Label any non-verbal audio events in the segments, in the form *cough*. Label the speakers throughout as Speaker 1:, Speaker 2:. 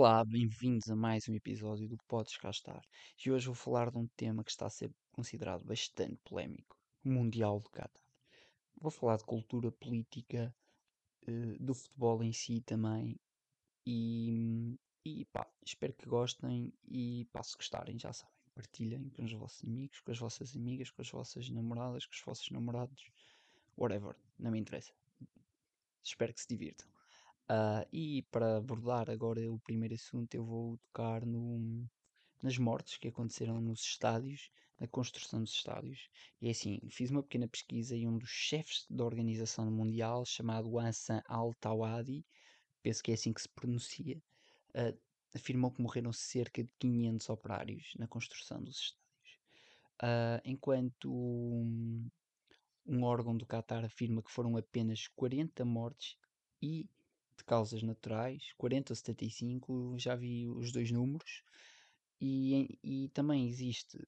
Speaker 1: Olá, bem-vindos a mais um episódio do Podes Cá Estar. E hoje vou falar de um tema que está a ser considerado bastante polémico, o Mundial do Qatar. Vou falar de cultura política, eh, do futebol em si também, e, e pá, espero que gostem e pá, se gostarem, já sabem, partilhem com os vossos amigos, com as vossas amigas, com as vossas namoradas, com os vossos namorados, whatever, não me interessa. Espero que se divirtam. Ah, e para abordar agora o primeiro assunto, eu vou tocar no, nas mortes que aconteceram nos estádios, na construção dos estádios. E é assim, fiz uma pequena pesquisa e um dos chefes da organização mundial, chamado Hassan Al-Tawadi, penso que é assim que se pronuncia, ah, afirmou que morreram cerca de 500 operários na construção dos estádios. Ah, enquanto um, um órgão do Qatar afirma que foram apenas 40 mortes e de causas naturais, 40 ou 75, já vi os dois números, e, e também existe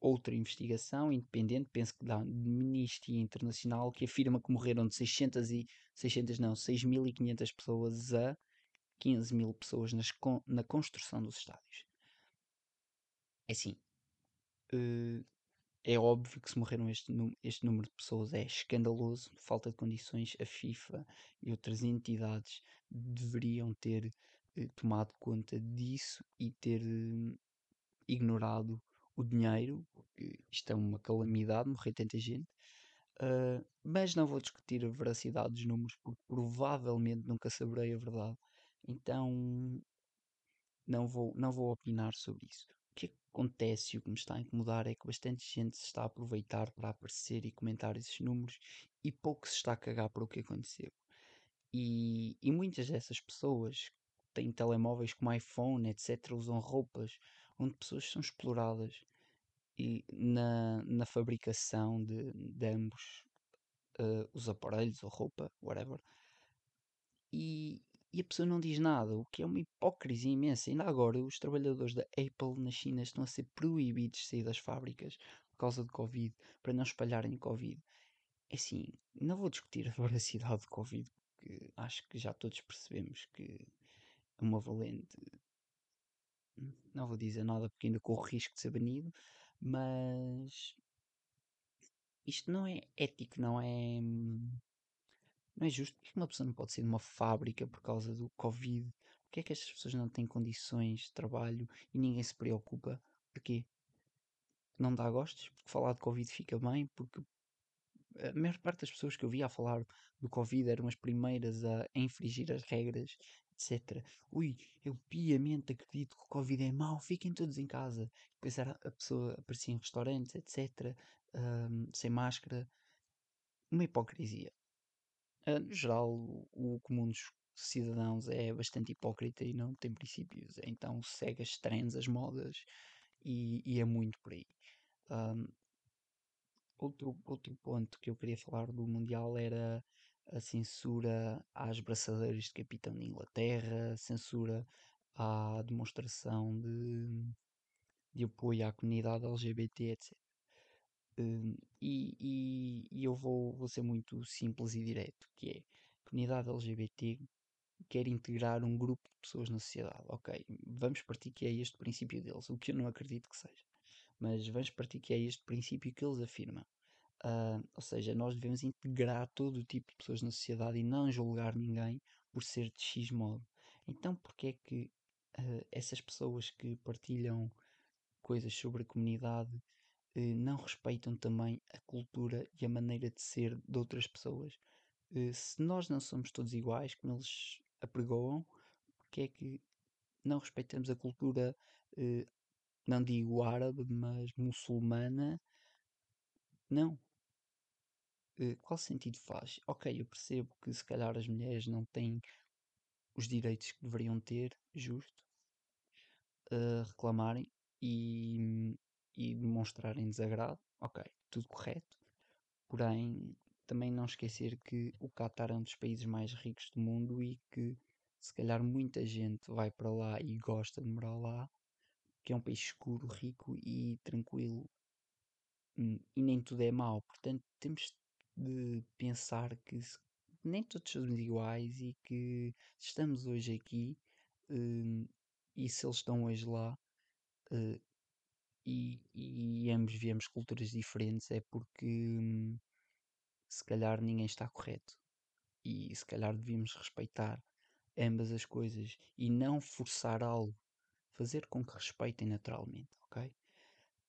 Speaker 1: outra investigação independente, penso que da Amnistia Internacional, que afirma que morreram de 600 e 600 não, 6.500 pessoas a 15 mil pessoas nas, na construção dos estádios. É assim, uh, é óbvio que se morreram este, este número de pessoas é escandaloso, falta de condições. A FIFA e outras entidades deveriam ter eh, tomado conta disso e ter eh, ignorado o dinheiro, isto é uma calamidade, morrer tanta gente. Uh, mas não vou discutir a veracidade dos números, porque provavelmente nunca saberei a verdade. Então não vou, não vou opinar sobre isso acontece e o que me está a incomodar é que bastante gente se está a aproveitar para aparecer e comentar esses números e pouco se está a cagar para o que aconteceu. E, e muitas dessas pessoas têm telemóveis como iPhone, etc., usam roupas onde pessoas são exploradas e na, na fabricação de, de ambos uh, os aparelhos ou roupa, whatever. E, e a pessoa não diz nada, o que é uma hipocrisia imensa. Ainda agora, os trabalhadores da Apple na China estão a ser proibidos de sair das fábricas por causa de Covid, para não espalharem Covid. É assim, não vou discutir a *laughs* veracidade de Covid, porque acho que já todos percebemos que é uma valente. Não vou dizer nada porque ainda corro risco de ser banido, mas isto não é ético, não é hum, não é justo. Porque uma pessoa não pode sair de uma fábrica por causa do Covid? Porquê é que estas pessoas não têm condições de trabalho e ninguém se preocupa? Porquê? Não dá gostos? Porque falar de Covid fica bem? Porque a maior parte das pessoas que eu via a falar do Covid eram as primeiras a infringir as regras, etc. Ui, eu piamente acredito que o Covid é mau, fiquem todos em casa. Depois era, a pessoa aparecia em restaurantes, etc., um, sem máscara. Uma hipocrisia. Uh, no geral, o comum dos cidadãos é bastante hipócrita e não tem princípios, então segue as trends, as modas e, e é muito por aí. Um, outro, outro ponto que eu queria falar do Mundial era a censura às braçadeiras de capitão de Inglaterra, censura à demonstração de, de apoio à comunidade LGBT, etc. Um, e, e, e, eu vou, vou ser muito simples e direto, que é a comunidade LGBT quer integrar um grupo de pessoas na sociedade. Ok, vamos partir que é este princípio deles, o que eu não acredito que seja. Mas vamos partir que é este princípio que eles afirmam. Uh, ou seja, nós devemos integrar todo o tipo de pessoas na sociedade e não julgar ninguém por ser de X modo. Então, porque é que uh, essas pessoas que partilham coisas sobre a comunidade não respeitam também a cultura e a maneira de ser de outras pessoas. Eh, se nós não somos todos iguais, como eles apregoam, porque é que não respeitamos a cultura, eh, não digo árabe, mas muçulmana? Não. qual sentido faz? Ok, eu percebo que se calhar as mulheres não têm os direitos que deveriam ter, justo, reclamarem e e demonstrarem desagrado, ok, tudo correto. Porém, também não esquecer que o Qatar é um dos países mais ricos do mundo e que se calhar muita gente vai para lá e gosta de morar lá, que é um país seguro, rico e tranquilo. Hum, e nem tudo é mau. Portanto, temos de pensar que nem todos somos iguais e que estamos hoje aqui, hum, e se eles estão hoje lá uh, e, e, ambos viemos culturas diferentes, é porque hum, se calhar ninguém está correto e se calhar devíamos respeitar ambas as coisas e não forçar algo, fazer com que respeitem naturalmente, ok?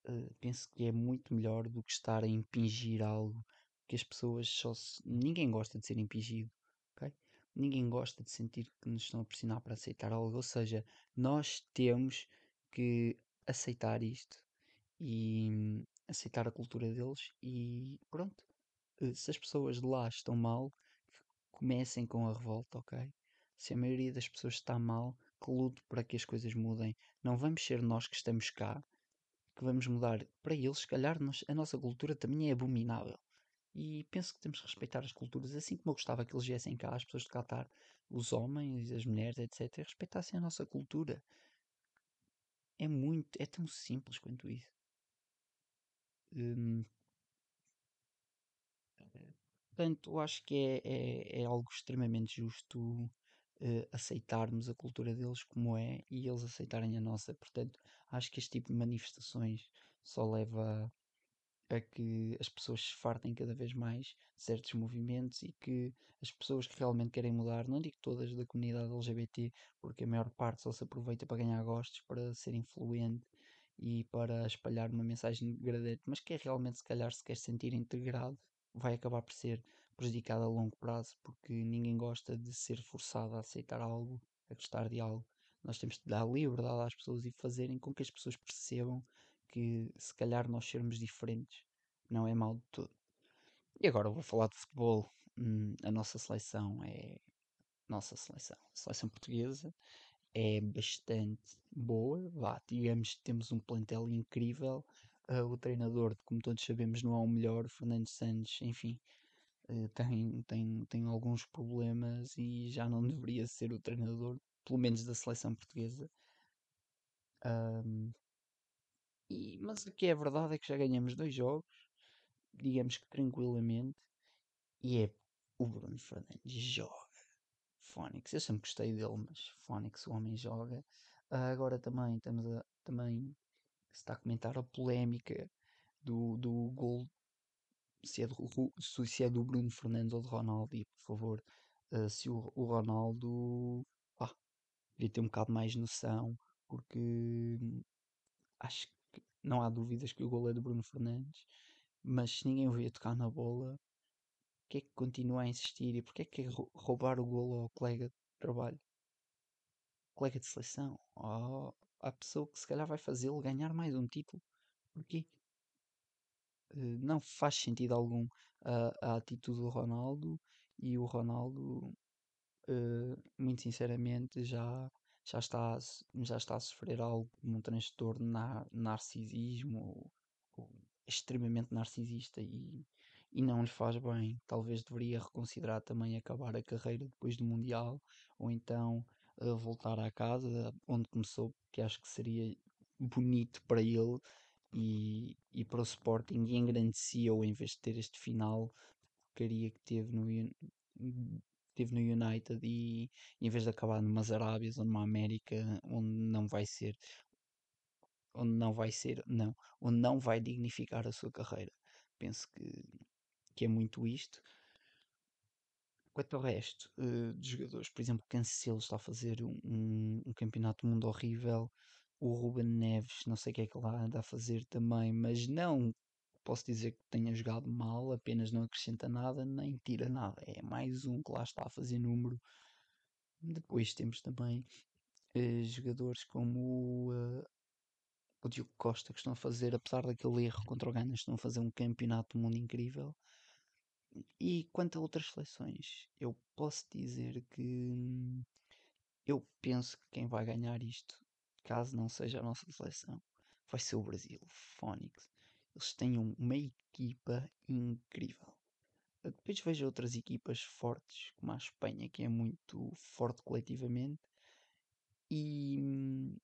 Speaker 1: Uh, penso que é muito melhor do que estar a impingir algo que as pessoas só se... ninguém gosta de ser impingido, ok? Ninguém gosta de sentir que nos estão a pressionar para aceitar algo, ou seja, nós temos que aceitar isto e hum, aceitar a cultura deles e pronto. Uh, se as pessoas de lá estão mal, comecem com a revolta, ok? Se a maioria das pessoas está mal, que lute para que as coisas mudem. Não vamos ser nós que estamos cá que vamos mudar. Para eles, se calhar, a nossa cultura também é abominável. E penso que temos que respeitar as culturas, assim como eu gostava que eles viessem cá, as pessoas de Qatar, os homens, as mulheres, etc., respeitassem a nossa cultura. É muito, é tão simples quanto isso. Hum, portanto, eu acho que é, é, é algo extremamente justo uh, aceitarmos a cultura deles como é e eles aceitarem a nossa. Portanto, acho que este tipo de manifestações só leva a que as pessoas se fartem cada vez mais de certos movimentos e que as pessoas que realmente querem mudar, não digo todas da comunidade LGBT, porque a maior parte só se aproveita para ganhar gostos, para ser influente e para espalhar uma mensagem degradante, mas que é realmente se calhar se quer sentir integrado, vai acabar por ser prejudicado a longo prazo, porque ninguém gosta de ser forçado a aceitar algo, a gostar de algo. Nós temos de dar liberdade às pessoas e fazerem com que as pessoas percebam que se calhar nós sermos diferentes não é mal de tudo. E agora vou falar de futebol. Hum, a nossa seleção é. Nossa seleção. A seleção portuguesa é bastante boa. Vá, digamos que temos um plantel incrível. Uh, o treinador, como todos sabemos, não é o melhor. Fernando Santos, enfim, uh, tem, tem, tem alguns problemas e já não deveria ser o treinador, pelo menos da seleção portuguesa. Um, e, mas o que é verdade é que já ganhamos dois jogos, digamos que tranquilamente, e é o Bruno Fernandes joga. Fónix, eu sempre gostei dele, mas Fónix, o homem joga. Uh, agora também estamos a, também se está a comentar a polémica do, do gol se é, do, se é do Bruno Fernandes ou do Ronaldo, e por favor, uh, se o, o Ronaldo ah, devia ter um bocado mais noção, porque acho que não há dúvidas que o gol é do Bruno Fernandes, mas se ninguém o via tocar na bola, que é que continua a insistir e porque é que é roubar o golo ao colega de trabalho? Colega de seleção? Oh, a pessoa que se calhar vai fazê-lo ganhar mais um título. Porquê? Uh, não faz sentido algum a, a atitude do Ronaldo e o Ronaldo, uh, muito sinceramente, já, já, está, já está a sofrer algo um transtorno na, narcisismo extremamente narcisista e, e não lhe faz bem. Talvez deveria reconsiderar também acabar a carreira depois do Mundial ou então uh, voltar à casa onde começou, que acho que seria bonito para ele e, e para o Sporting e engrandecia-o em vez de ter este final porcaria que teve no, teve no United e em vez de acabar numas Arábias ou numa América onde não vai ser onde não vai ser, não, onde não vai dignificar a sua carreira. Penso que, que é muito isto. Quanto ao resto uh, de jogadores, por exemplo, Cancelo está a fazer um, um, campeonato do mundo horrível. O Ruben Neves, não sei o que é que lá anda a fazer também, mas não posso dizer que tenha jogado mal, apenas não acrescenta nada, nem tira nada. É mais um que lá está a fazer número. Depois temos também uh, jogadores como uh, o Diogo Costa que estão a fazer, apesar daquele erro contra o Ghana, estão a fazer um campeonato do mundo incrível. E quanto a outras seleções, eu posso dizer que eu penso que quem vai ganhar isto, caso não seja a nossa seleção, vai ser o Brasil, Fónix. Eles têm uma equipa incrível. Depois vejo outras equipas fortes, como a Espanha, que é muito forte coletivamente. E hum,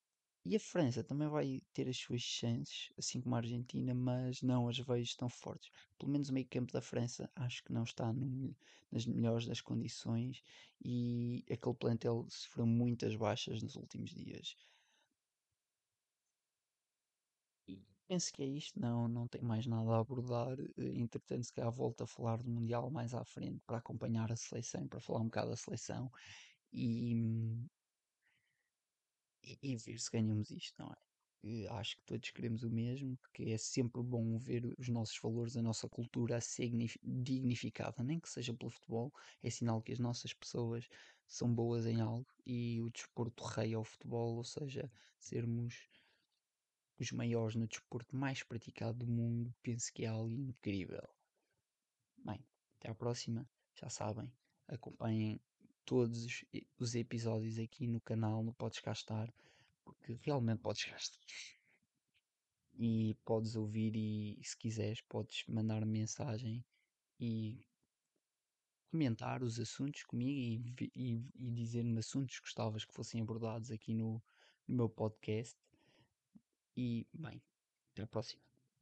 Speaker 1: e a França também vai ter as suas chances, assim como a Argentina, mas não as vejo tão fortes. Pelo menos o meio campo da França acho que não está no, nas melhores das condições e aquele plantel sofreu muitas baixas nos últimos dias. E penso que é isto, não, não tem mais nada a abordar. Eh, entretanto, se calhar volto a falar do Mundial mais à frente para acompanhar a seleção, para falar um bocado da seleção e hum, e, e ver se ganhamos isto, não é? Eh, Acho que todos queremos o mesmo, porque é sempre bom ver os nossos valores, a nossa cultura a ser dignif- dignificada, nem que seja pelo futebol, é sinal que as nossas pessoas são boas em algo e o desporto rei é o futebol, ou seja, sermos os maiores no desporto mais praticado do mundo, penso que é algo incrível. Bem, até à próxima, já sabem, acompanhem todos os, os episódios aqui no canal, no Podes Cá Estar, porque realmente podes cá estar. E podes ouvir e se quiseres podes mandar mensagem e comentar os assuntos comigo e, e, e dizer-me assuntos que gostavas que fossem abordados aqui no, no meu podcast. E bem, até à próxima.